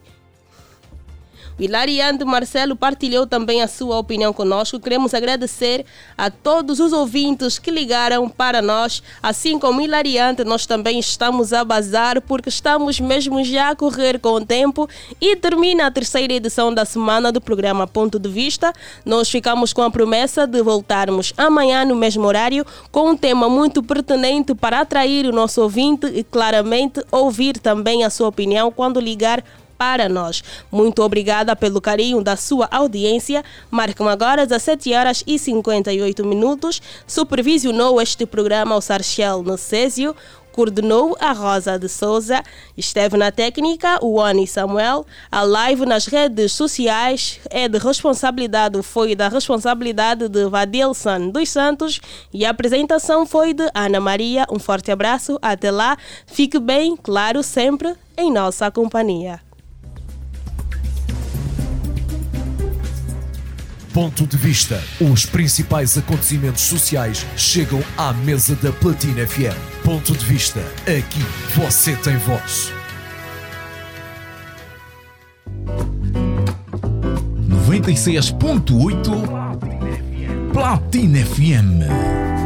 Hilariante Marcelo partilhou também a sua opinião conosco. Queremos agradecer a todos os ouvintes que ligaram para nós. Assim como Hilariante, nós também estamos a bazar porque estamos mesmo já a correr com o tempo e termina a terceira edição da semana do programa Ponto de Vista. Nós ficamos com a promessa de voltarmos amanhã no mesmo horário com um tema muito pertinente para atrair o nosso ouvinte e claramente ouvir também a sua opinião quando ligar para nós. Muito obrigada pelo carinho da sua audiência. Marcam agora 17 horas e 58 minutos. Supervisionou este programa o Sarchel Necésio. coordenou a Rosa de Souza, esteve na técnica o Oni Samuel, a live nas redes sociais é de responsabilidade, foi da responsabilidade de Vadilson dos Santos e a apresentação foi de Ana Maria. Um forte abraço, até lá, fique bem, claro, sempre em nossa companhia. Ponto de vista. Os principais acontecimentos sociais chegam à mesa da Platina FM. Ponto de vista. Aqui você tem voz. 96.8 Platina FM.